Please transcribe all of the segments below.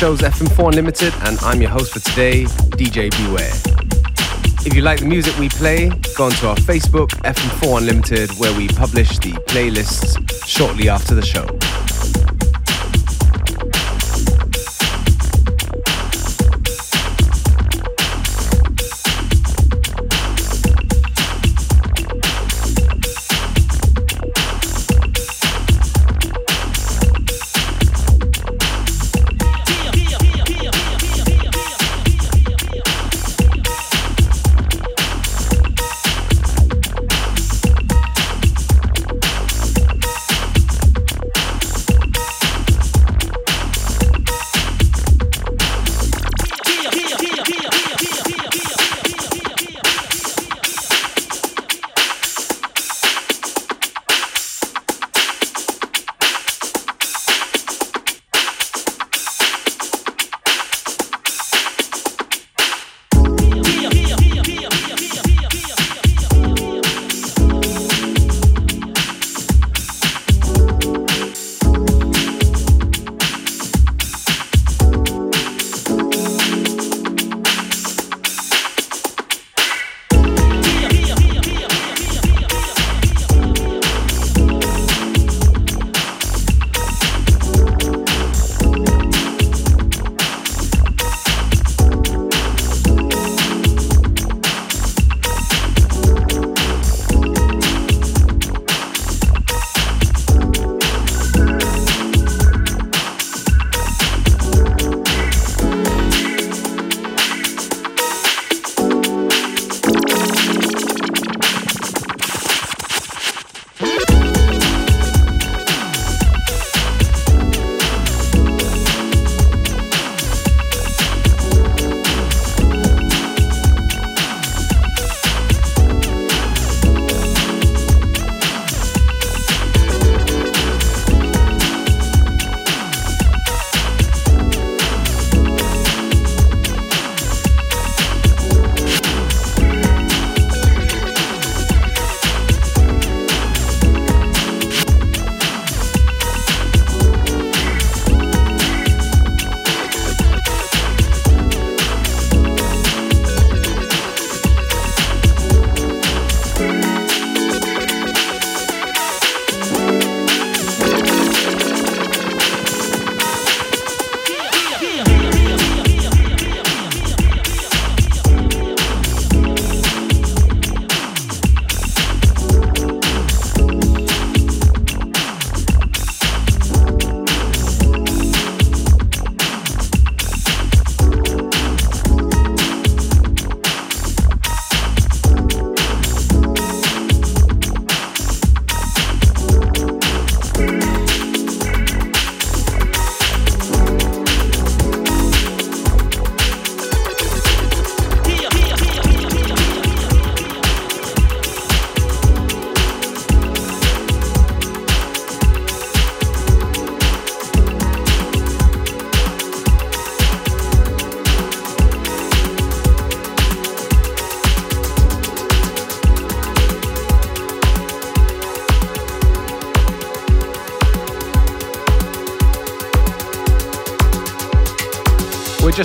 Name of the show is FM4 Unlimited, and I'm your host for today, DJ Beware. If you like the music we play, go onto our Facebook, FM4 Unlimited, where we publish the playlists shortly after the show.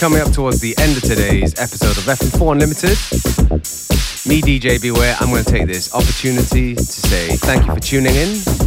Coming up towards the end of today's episode of FM4 Unlimited. Me, DJ Beware, I'm going to take this opportunity to say thank you for tuning in